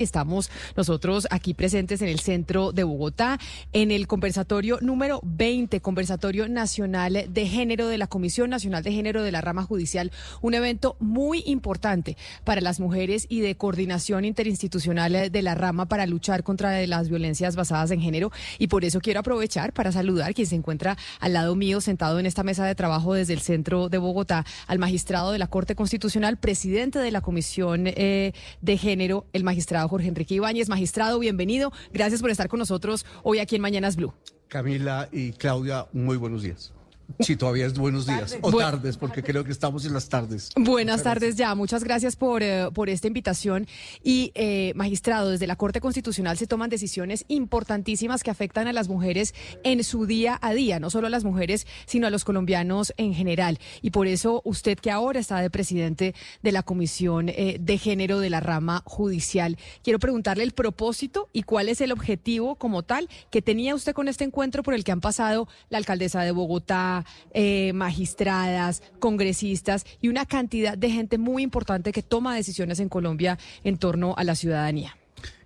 Estamos nosotros aquí presentes en el centro de Bogotá, en el conversatorio número 20, Conversatorio Nacional de Género de la Comisión Nacional de Género de la Rama Judicial, un evento muy importante para las mujeres y de coordinación interinstitucional de la rama para luchar contra las violencias basadas en género. Y por eso quiero aprovechar para saludar quien se encuentra al lado mío, sentado en esta mesa de trabajo desde el centro de Bogotá, al magistrado de la Corte Constitucional, presidente de la Comisión eh, de Género, el magistrado Jorge Enrique Ibáñez. Magistrado, bienvenido. Gracias por estar con nosotros hoy aquí en Mañanas Blue. Camila y Claudia, muy buenos días. Sí, todavía es buenos días o Bu- tardes, porque creo que estamos en las tardes. Buenas tardes ya, muchas gracias por, eh, por esta invitación. Y, eh, magistrado, desde la Corte Constitucional se toman decisiones importantísimas que afectan a las mujeres en su día a día, no solo a las mujeres, sino a los colombianos en general. Y por eso usted que ahora está de presidente de la Comisión eh, de Género de la rama judicial, quiero preguntarle el propósito y cuál es el objetivo como tal que tenía usted con este encuentro por el que han pasado la alcaldesa de Bogotá, eh, magistradas, congresistas y una cantidad de gente muy importante que toma decisiones en Colombia en torno a la ciudadanía.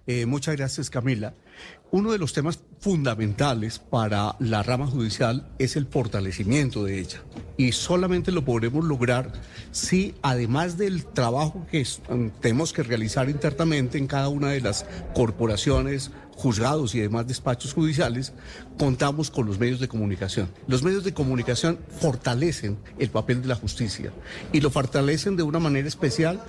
Eh, muchas gracias, Camila. Uno de los temas fundamentales para la rama judicial es el fortalecimiento de ella. Y solamente lo podremos lograr si, además del trabajo que mm, tenemos que realizar internamente en cada una de las corporaciones, juzgados y demás despachos judiciales, contamos con los medios de comunicación. Los medios de comunicación fortalecen el papel de la justicia y lo fortalecen de una manera especial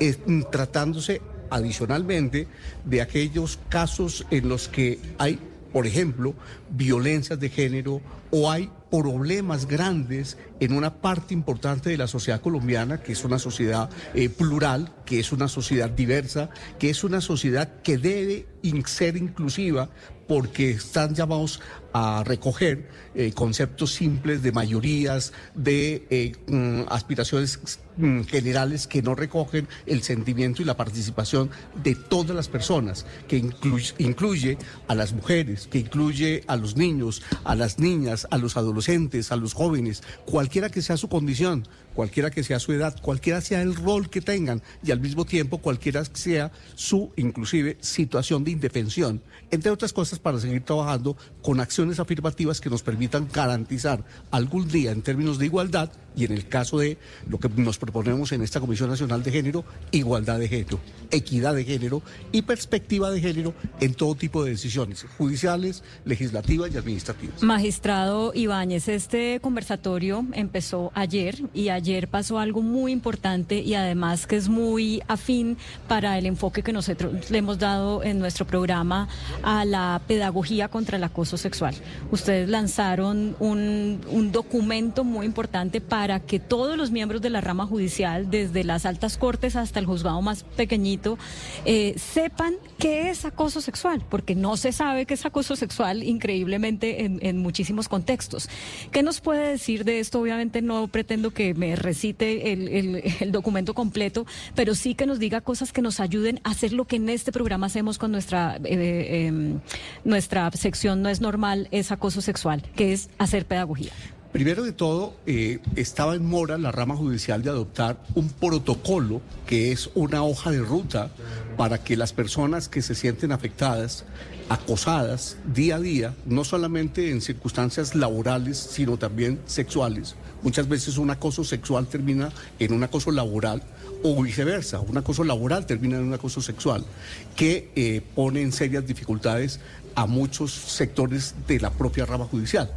eh, tratándose adicionalmente de aquellos casos en los que hay, por ejemplo, violencias de género o hay problemas grandes en una parte importante de la sociedad colombiana, que es una sociedad eh, plural, que es una sociedad diversa, que es una sociedad que debe ser inclusiva porque están llamados a recoger eh, conceptos simples de mayorías, de eh, mm, aspiraciones mm, generales que no recogen el sentimiento y la participación de todas las personas, que incluye, a las mujeres, que incluye a los niños, a las niñas, a los adolescentes, a los jóvenes, cualquiera que sea su condición, cualquiera que sea su edad, cualquiera sea el rol que tengan y al mismo tiempo cualquiera que sea su inclusive situación de indefensión, entre otras cosas para seguir trabajando con acciones afirmativas que nos permitan garantizar algún día en términos de igualdad y en el caso de lo que nos proponemos en esta Comisión Nacional de Género, igualdad de género, equidad de género y perspectiva de género en todo tipo de decisiones judiciales, legislativas y administrativas. Magistrado Ibáñez, este conversatorio empezó ayer y ayer pasó algo muy importante y además que es muy afín para el enfoque que nosotros le hemos dado en nuestro programa a la pedagogía contra el acoso sexual. Ustedes lanzaron un, un documento muy importante para que todos los miembros de la rama judicial, desde las altas cortes hasta el juzgado más pequeñito, eh, sepan qué es acoso sexual, porque no se sabe qué es acoso sexual increíblemente en, muchísimos contextos. ¿Qué nos puede decir de esto? Obviamente no pretendo que me recite el, documento completo, pero sí que nos diga cosas que nos ayuden a hacer lo que en este programa hacemos con nuestra, eh, em, nuestra sección No es normal, es acoso sexual, que es hacer pedagogía. Primero de todo, eh, estaba en mora la rama judicial de adoptar un protocolo que es una hoja de ruta para que las personas que se sienten afectadas, acosadas día a día, no solamente en circunstancias laborales, sino también sexuales. Muchas veces un acoso sexual termina en un acoso laboral o viceversa, un acoso laboral termina en un acoso sexual, que eh, pone en serias dificultades a muchos sectores de la propia rama judicial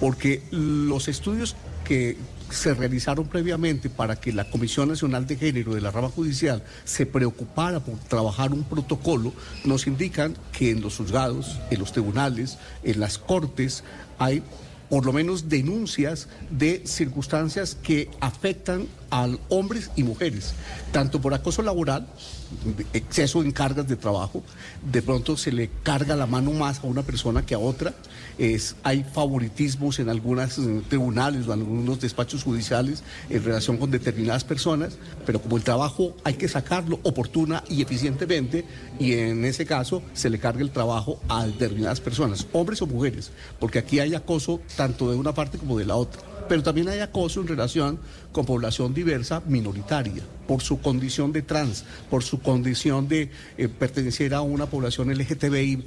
porque los estudios que se realizaron previamente para que la Comisión Nacional de Género de la rama judicial se preocupara por trabajar un protocolo, nos indican que en los juzgados, en los tribunales, en las cortes, hay por lo menos denuncias de circunstancias que afectan a hombres y mujeres, tanto por acoso laboral exceso en cargas de trabajo, de pronto se le carga la mano más a una persona que a otra, es, hay favoritismos en algunos tribunales o en algunos despachos judiciales en relación con determinadas personas, pero como el trabajo hay que sacarlo oportuna y eficientemente, y en ese caso se le carga el trabajo a determinadas personas, hombres o mujeres, porque aquí hay acoso tanto de una parte como de la otra. Pero también hay acoso en relación con población diversa minoritaria, por su condición de trans, por su condición de eh, pertenecer a una población LGTBIQ,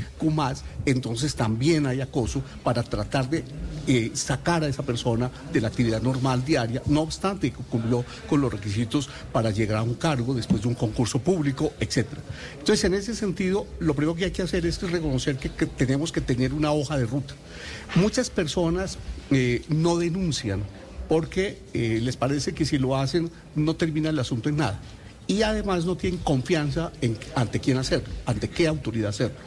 entonces también hay acoso para tratar de eh, sacar a esa persona de la actividad normal diaria, no obstante cumplió con los requisitos para llegar a un cargo después de un concurso público, etc. Entonces, en ese sentido, lo primero que hay que hacer es reconocer que, tenemos que tener una hoja de ruta. Muchas personas eh, no denuncian porque eh, les parece que si lo hacen no termina el asunto en nada. Y además no tienen confianza en, ante quién hacerlo, ante qué autoridad hacerlo.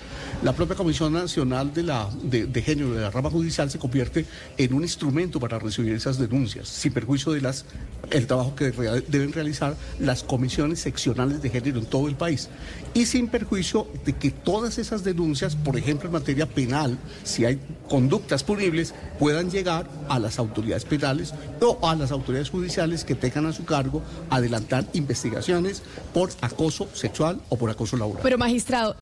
La propia Comisión Nacional de, la, de, Género de la Rama Judicial se convierte en un instrumento para recibir esas denuncias, sin perjuicio de las, el trabajo que deben realizar las comisiones seccionales de género en todo el país. Y sin perjuicio de que todas esas denuncias, por ejemplo en materia penal, si hay conductas punibles, puedan llegar a las autoridades penales o a las autoridades judiciales que tengan a su cargo adelantar investigaciones por acoso sexual o por acoso laboral. Pero magistrado.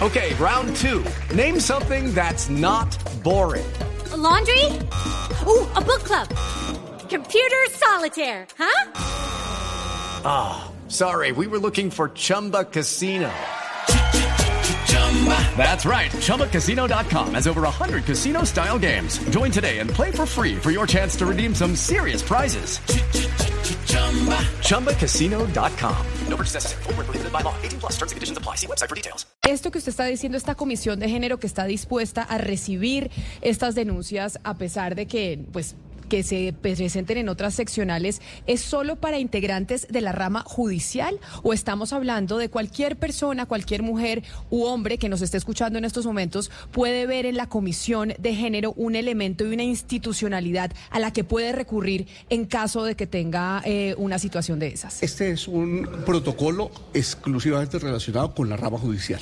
Okay, round two. Name something that's not boring. A laundry? Ooh, a book club. Computer solitaire, huh? Ah, oh, sorry. We were looking for Chumba Casino. That's right. ChumbaCasino.com has over 100 casino style games. Join today and play for free for your chance to redeem some serious prizes. ChumbaCasino.com. No purchase necessary. Full prohibited by law. 18 plus terms and conditions apply. See website for details. Esto que usted está diciendo, esta comisión de género que está dispuesta a recibir estas denuncias a pesar de que, pues, que se presenten en otras seccionales es solo para integrantes de la rama judicial o estamos hablando de cualquier persona, cualquier mujer u hombre que nos esté escuchando en estos momentos puede ver en la comisión de género un elemento y una institucionalidad a la que puede recurrir en caso de que tenga eh, una situación de esas? Este es un protocolo exclusivamente relacionado con la rama judicial.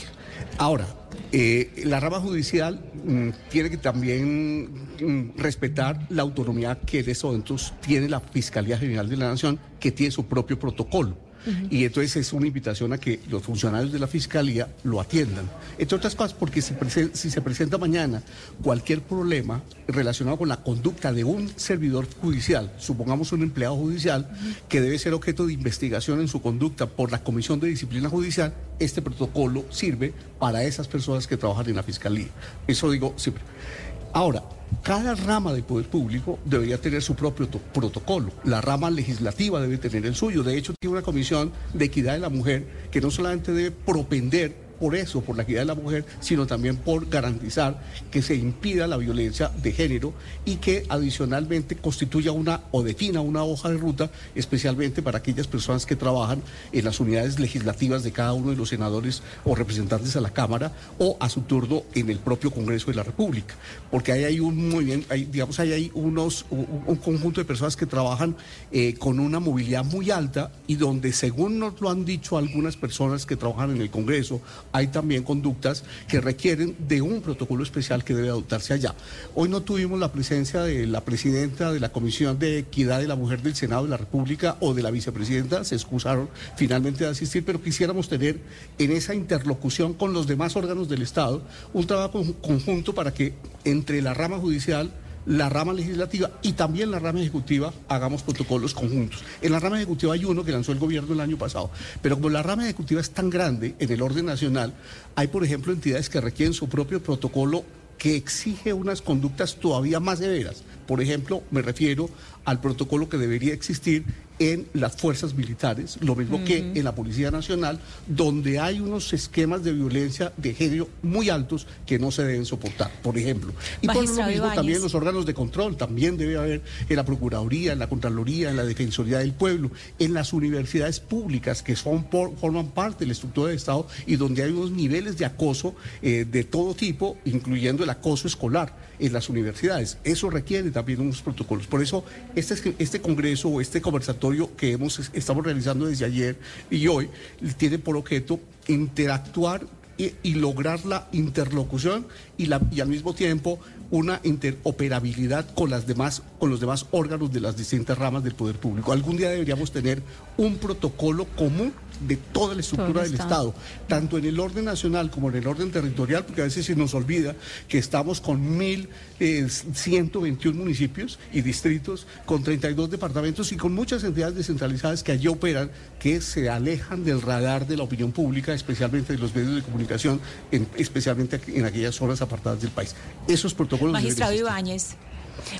Ahora, eh, la rama judicial mm, tiene que también mm, respetar la autonomía que en estos momentos tiene la Fiscalía General de la Nación, que tiene su propio protocolo. Y entonces es una invitación a que los funcionarios de la Fiscalía lo atiendan. Entre otras cosas, porque si, si se presenta mañana cualquier problema relacionado con la conducta de un servidor judicial, supongamos un empleado judicial, que debe ser objeto de investigación en su conducta por la Comisión de Disciplina Judicial, este protocolo sirve para esas personas que trabajan en la Fiscalía. Eso digo siempre. Ahora, cada rama del poder público debería tener su propio protocolo. La rama legislativa debe tener el suyo. De hecho, tiene una comisión de equidad de la mujer que no solamente debe propender por eso, por la equidad de la mujer, sino también por garantizar que se impida la violencia de género y que adicionalmente constituya una o defina una hoja de ruta, especialmente para aquellas personas que trabajan en las unidades legislativas de cada uno de los senadores o representantes a la Cámara o a su turno en el propio Congreso de la República. Porque ahí hay un muy bien, digamos, ahí hay unos, un, conjunto de personas que trabajan eh, con una movilidad muy alta y donde, según nos lo han dicho algunas personas que trabajan en el Congreso, hay también conductas que requieren de un protocolo especial que debe adoptarse allá. Hoy no tuvimos la presencia de la presidenta de la Comisión de Equidad de la Mujer del Senado de la República o de la vicepresidenta, se excusaron finalmente de asistir, pero quisiéramos tener en esa interlocución con los demás órganos del Estado un trabajo conjunto para que entre la rama judicial, la rama legislativa y también la rama ejecutiva hagamos protocolos conjuntos. En la rama ejecutiva hay uno que lanzó el gobierno el año pasado, pero como la rama ejecutiva es tan grande en el orden nacional, hay por ejemplo entidades que requieren su propio protocolo que exige unas conductas todavía más severas. Por ejemplo, me refiero al protocolo que debería existir en las fuerzas militares, lo mismo que en la Policía Nacional, donde hay unos esquemas de violencia de género muy altos que no se deben soportar, por ejemplo. Y por lo mismo también los órganos de control, también debe haber en la Procuraduría, en la Contraloría, en la Defensoría del Pueblo, en las universidades públicas que son forman parte de la estructura del Estado y donde hay unos niveles de acoso eh, de todo tipo, incluyendo el acoso escolar en las universidades. Eso requiere también unos protocolos. Por eso este, este congreso o este conversatorio que hemos, estamos realizando desde ayer y hoy tiene por objeto interactuar y, y lograr la interlocución y, la, y al mismo tiempo una interoperabilidad con las demás con los demás órganos de las distintas ramas del poder público. Algún día deberíamos tener un protocolo común de toda la estructura del Estado. tanto en el orden nacional como en el orden territorial, porque a veces se nos olvida que estamos con 1.121 municipios y distritos, con 32 departamentos y con muchas entidades descentralizadas que allí operan, que se alejan del radar de la opinión pública, especialmente de los medios de comunicación, en- especialmente en aquellas zonas apartadas del país. Esos protocolos... Magistrado. Ibáñez.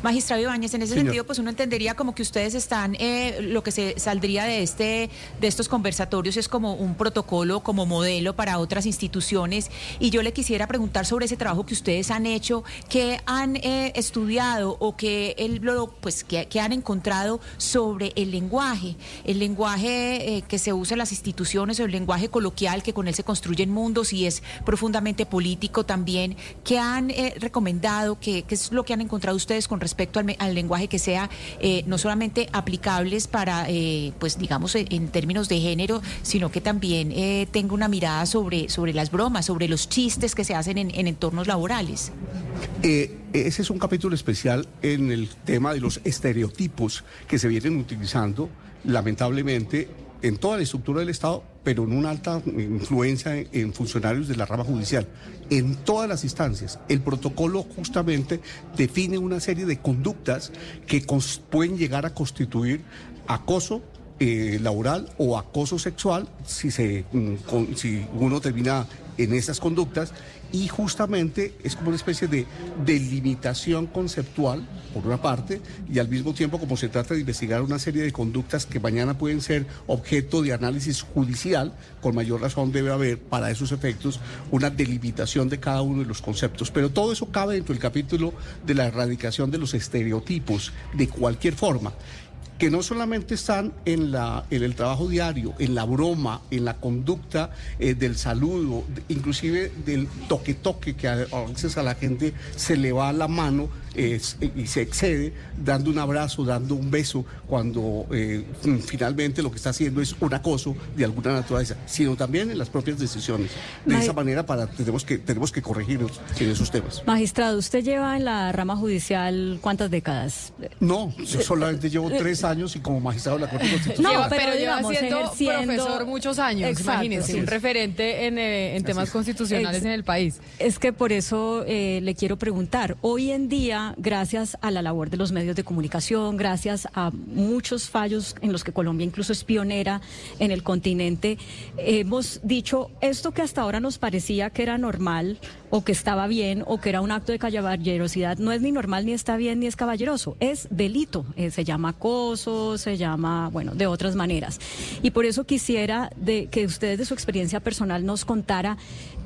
Magistrado Ibáñez, en ese Señor. sentido, pues uno entendería como que ustedes están, eh, lo que se saldría de este, de estos conversatorios es como un protocolo, como modelo para otras instituciones. Y yo le quisiera preguntar sobre ese trabajo que ustedes han hecho, que han eh, estudiado o que el, pues que, que han encontrado sobre el lenguaje, el lenguaje eh, que se usa en las instituciones o el lenguaje coloquial que con él se construyen mundos y es profundamente político también. ¿Qué han recomendado? ¿Qué, qué es lo que han encontrado ustedes con respecto al, lenguaje que sea eh, no solamente aplicables para, eh, pues digamos, en, en términos de género, sino que también eh, tenga una mirada sobre, sobre las bromas, sobre los chistes que se hacen en, en entornos laborales? Eh, ese es un capítulo especial en el tema de los estereotipos que se vienen utilizando, lamentablemente, en toda la estructura del Estado, pero en una alta influencia en, funcionarios de la rama judicial. En todas las instancias, el protocolo justamente define una serie de conductas que pueden llegar a constituir acoso eh, laboral o acoso sexual si, se, mm, si uno termina en esas conductas y justamente es como una especie de delimitación conceptual, por una parte, y al mismo tiempo como se trata de investigar una serie de conductas que mañana pueden ser objeto de análisis judicial, con mayor razón debe haber para esos efectos una delimitación de cada uno de los conceptos. Pero todo eso cabe dentro del capítulo de la erradicación de los estereotipos de cualquier forma que no solamente están en, la, en el trabajo diario, en la broma, en la conducta eh, del saludo, inclusive del toque-toque, que a veces a la gente se le va la mano eh, y se excede dando un abrazo, dando un beso, cuando eh, finalmente lo que está haciendo es un acoso de alguna naturaleza, sino también en las propias decisiones. De esa manera para, tenemos, que, tenemos que corregirnos en esos temas. Magistrado, ¿usted lleva en la rama judicial cuántas décadas? No, yo solamente llevo tres años y como magistrado de la Corte Constitucional. Lleva- pero pero, lleva digamos, siendo ejerciendo- profesor muchos años, Exacto, imagínense, sí. un referente en, eh, en temas es. constitucionales Ex- en el país. Es que por eso eh, le quiero preguntar, hoy en día, gracias a la labor de los medios de comunicación, gracias a muchos fallos en los que Colombia incluso es pionera en el continente, hemos dicho esto que hasta ahora nos parecía que era normal o que estaba bien o que era un acto de caballerosidad, no es ni normal, ni está bien, ni es caballeroso, es delito, Eh, se llama acoso, se llama, bueno, de otras maneras. Y por eso quisiera que usted de su experiencia personal nos contara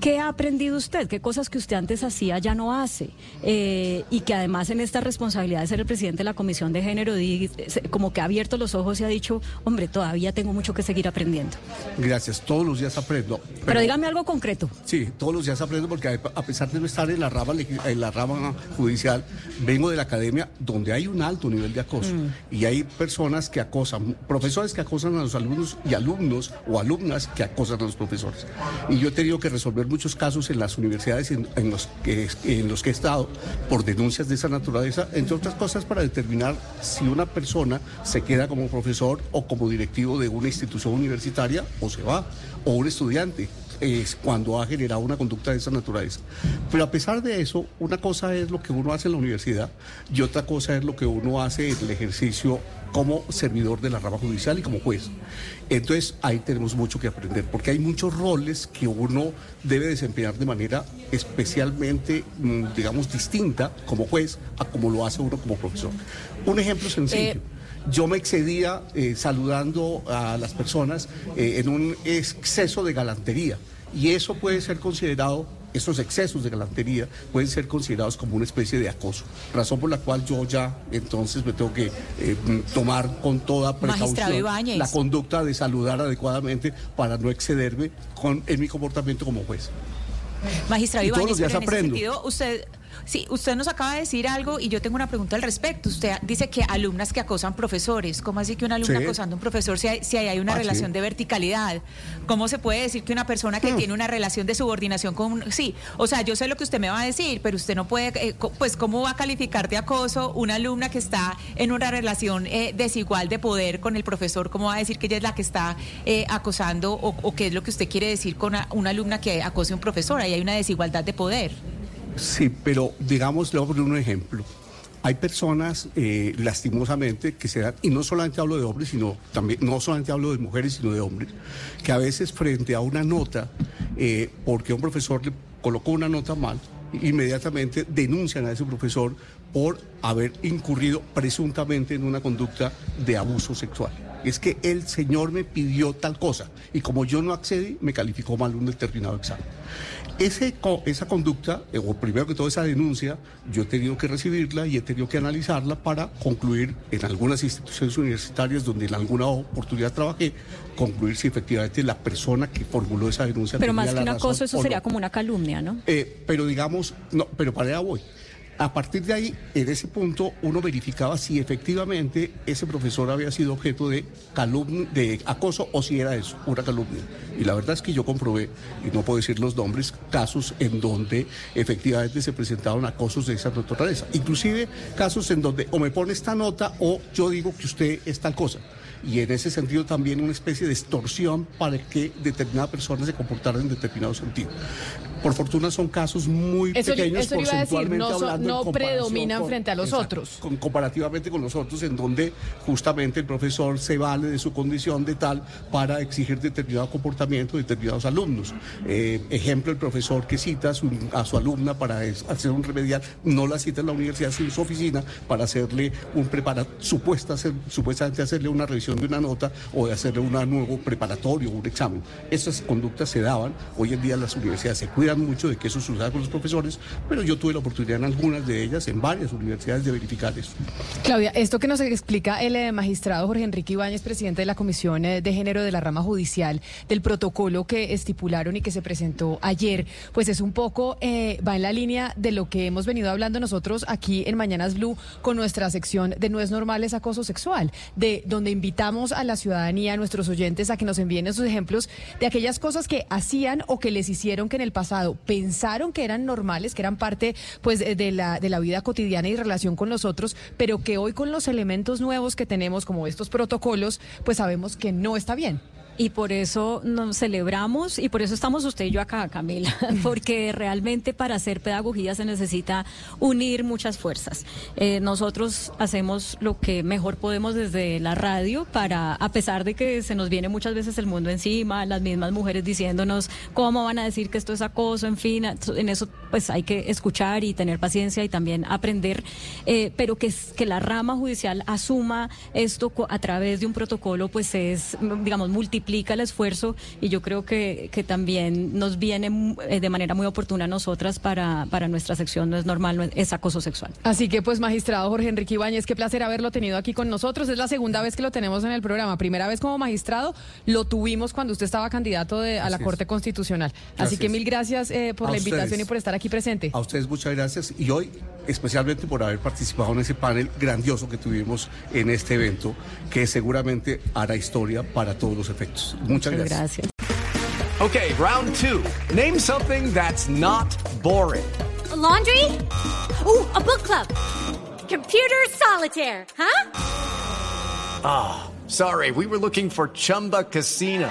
qué ha aprendido usted, qué cosas que usted antes hacía ya no hace, eh, y que además en esta responsabilidad de ser el presidente de la Comisión de Género, como que ha abierto los ojos y ha dicho, hombre, todavía tengo mucho que seguir aprendiendo. Gracias, todos los días aprendo. Pero, dígame algo concreto. Sí, todos los días aprendo porque a pesar de no estar en la rama en la rama judicial, vengo de la academia donde hay un alto nivel de acoso y hay personas que acosan, profesores que acosan a los alumnos y alumnos o alumnas que acosan a los profesores. Y yo he tenido que resolver muchos casos en las universidades en, en los que en los que he estado por denuncias de esa naturaleza, entre otras cosas para determinar si una persona se queda como profesor o como directivo de una institución universitaria o se va o un estudiante es cuando ha generado una conducta de esa naturaleza. Pero a pesar de eso, una cosa es lo que uno hace en la universidad y otra cosa es lo que uno hace en el ejercicio como servidor de la rama judicial y como juez. Entonces ahí tenemos mucho que aprender, porque hay muchos roles que uno debe desempeñar de manera especialmente, mm, digamos, distinta como juez a como lo hace uno como profesor. Un ejemplo sencillo. Eh, Yo me excedía eh, saludando a las personas eh, en un exceso de galantería. Y eso puede ser considerado, esos excesos de galantería pueden ser considerados como una especie de acoso, razón por la cual yo ya entonces me tengo que eh, tomar con toda precaución la conducta de saludar adecuadamente para no excederme con, en mi comportamiento como juez. Magistrado Ibáñez, los días pero en ese sentido, usted, Sí, usted nos acaba de decir algo y yo tengo una pregunta al respecto. Usted dice que alumnas que acosan profesores. ¿Cómo así que una alumna Sí. acosando a un profesor si hay, si hay una Ah, sí. relación de verticalidad? ¿Cómo se puede decir que una persona Hmm. que tiene una relación de subordinación con un... Sí, o sea, yo sé lo que usted me va a decir, pero usted no puede... eh, pues, ¿cómo va a calificar de acoso una alumna que está en una relación eh, desigual de poder con el profesor? ¿Cómo va a decir que ella es la que está eh, acosando o, o qué es lo que usted quiere decir con una, una alumna que acose a un profesor? Ahí hay una desigualdad de poder. Sí, pero digamos, le voy a poner un ejemplo. Hay personas, eh, lastimosamente, que se dan, y no solamente hablo de hombres, sino también, no solamente hablo de mujeres, sino de hombres, que a veces frente a una nota, eh, porque un profesor le colocó una nota mal, inmediatamente denuncian a ese profesor por haber incurrido presuntamente en una conducta de abuso sexual. Es que el señor me pidió tal cosa y como yo no accedí, me calificó mal un determinado examen. Ese, esa conducta, eh, o primero que todo esa denuncia, yo he tenido que recibirla y he tenido que analizarla para concluir en algunas instituciones universitarias donde en alguna oportunidad trabajé, concluir si efectivamente la persona que formuló esa denuncia Pero tenía más que un acoso, eso sería no. como una calumnia, ¿no? Eh, pero digamos, no, pero para allá voy. A partir de ahí, en ese punto, uno verificaba si efectivamente ese profesor había sido objeto de calumnia, de acoso o si era eso, una calumnia. Y la verdad es que yo comprobé, y no puedo decir los nombres, casos en donde efectivamente se presentaron acosos de esa naturaleza. Inclusive casos en donde o me pone esta nota o yo digo que usted es tal cosa. Y en ese sentido también una especie de extorsión para que determinada persona se comportara en determinado sentido. Por fortuna son casos muy Eso- pequeños eso decir, porcentualmente no hablando, no predominan frente a los otros. con- comparativamente con los otros, en donde justamente el profesor se vale de su condición de tal para exigir determinado comportamiento de determinados alumnos. Eh, ejemplo, el profesor que cita a su, a su alumna para es- hacer un remedial, no la cita en la universidad, sino en su oficina para hacerle un prepara, supuesta hacer- supuestamente hacerle una revisión de una nota o de hacerle un nuevo preparatorio, un examen. Esas conductas se daban. Hoy en día las universidades se cuidan mucho de que eso suceda con los profesores, pero yo tuve la oportunidad en algunas de ellas, en varias universidades, de verificar eso. Claudia, esto que nos explica el eh, magistrado Jorge Enrique Ibáñez, presidente de la Comisión eh, de Género de la Rama Judicial, del protocolo que estipularon y que se presentó ayer, pues es un poco, eh, va en la línea de lo que hemos venido hablando nosotros aquí en Mañanas Blue con nuestra sección de No es normal es acoso sexual, de donde invitamos a la ciudadanía, a nuestros oyentes, a que nos envíen esos ejemplos de aquellas cosas que hacían o que les hicieron que en el pasado pensaron que eran normales, que eran parte pues de la, de la vida cotidiana y relación con los otros, pero que hoy con los elementos nuevos que tenemos, como estos protocolos, pues sabemos que no está bien. Y por eso nos celebramos y por eso estamos usted y yo acá, Camila, porque realmente para hacer pedagogía se necesita unir muchas fuerzas. Eh, nosotros hacemos lo que mejor podemos desde la radio para, a pesar de que se nos viene muchas veces el mundo encima, las mismas mujeres diciéndonos cómo van a decir que esto es acoso, en fin, en eso pues hay que escuchar y tener paciencia y también aprender, eh, pero que, que la rama judicial asuma esto a través de un protocolo, pues es, digamos, multiplica el esfuerzo y yo creo que, que también nos viene eh, de manera muy oportuna a nosotras para, para nuestra sección, no es normal, no es, es acoso sexual. Así que pues magistrado Jorge Enrique Ibáñez, qué placer haberlo tenido aquí con nosotros. Es la segunda vez que lo tenemos en el programa. Primera vez como magistrado, lo tuvimos cuando usted estaba candidato de- a la Así es. Corte Constitucional. Así Gracias. que mil gracias eh, por A la invitación ustedes. y por estar aquí presente. A ustedes muchas gracias y hoy especialmente por haber participado en ese panel grandioso que tuvimos en este evento que seguramente hará historia para todos los efectos. Muchas, gracias. Gracias. Okay, round two. Name something that's not boring. A laundry? Ooh, a book club. Computer solitaire, huh? Sorry, we were looking for Chumba Casino.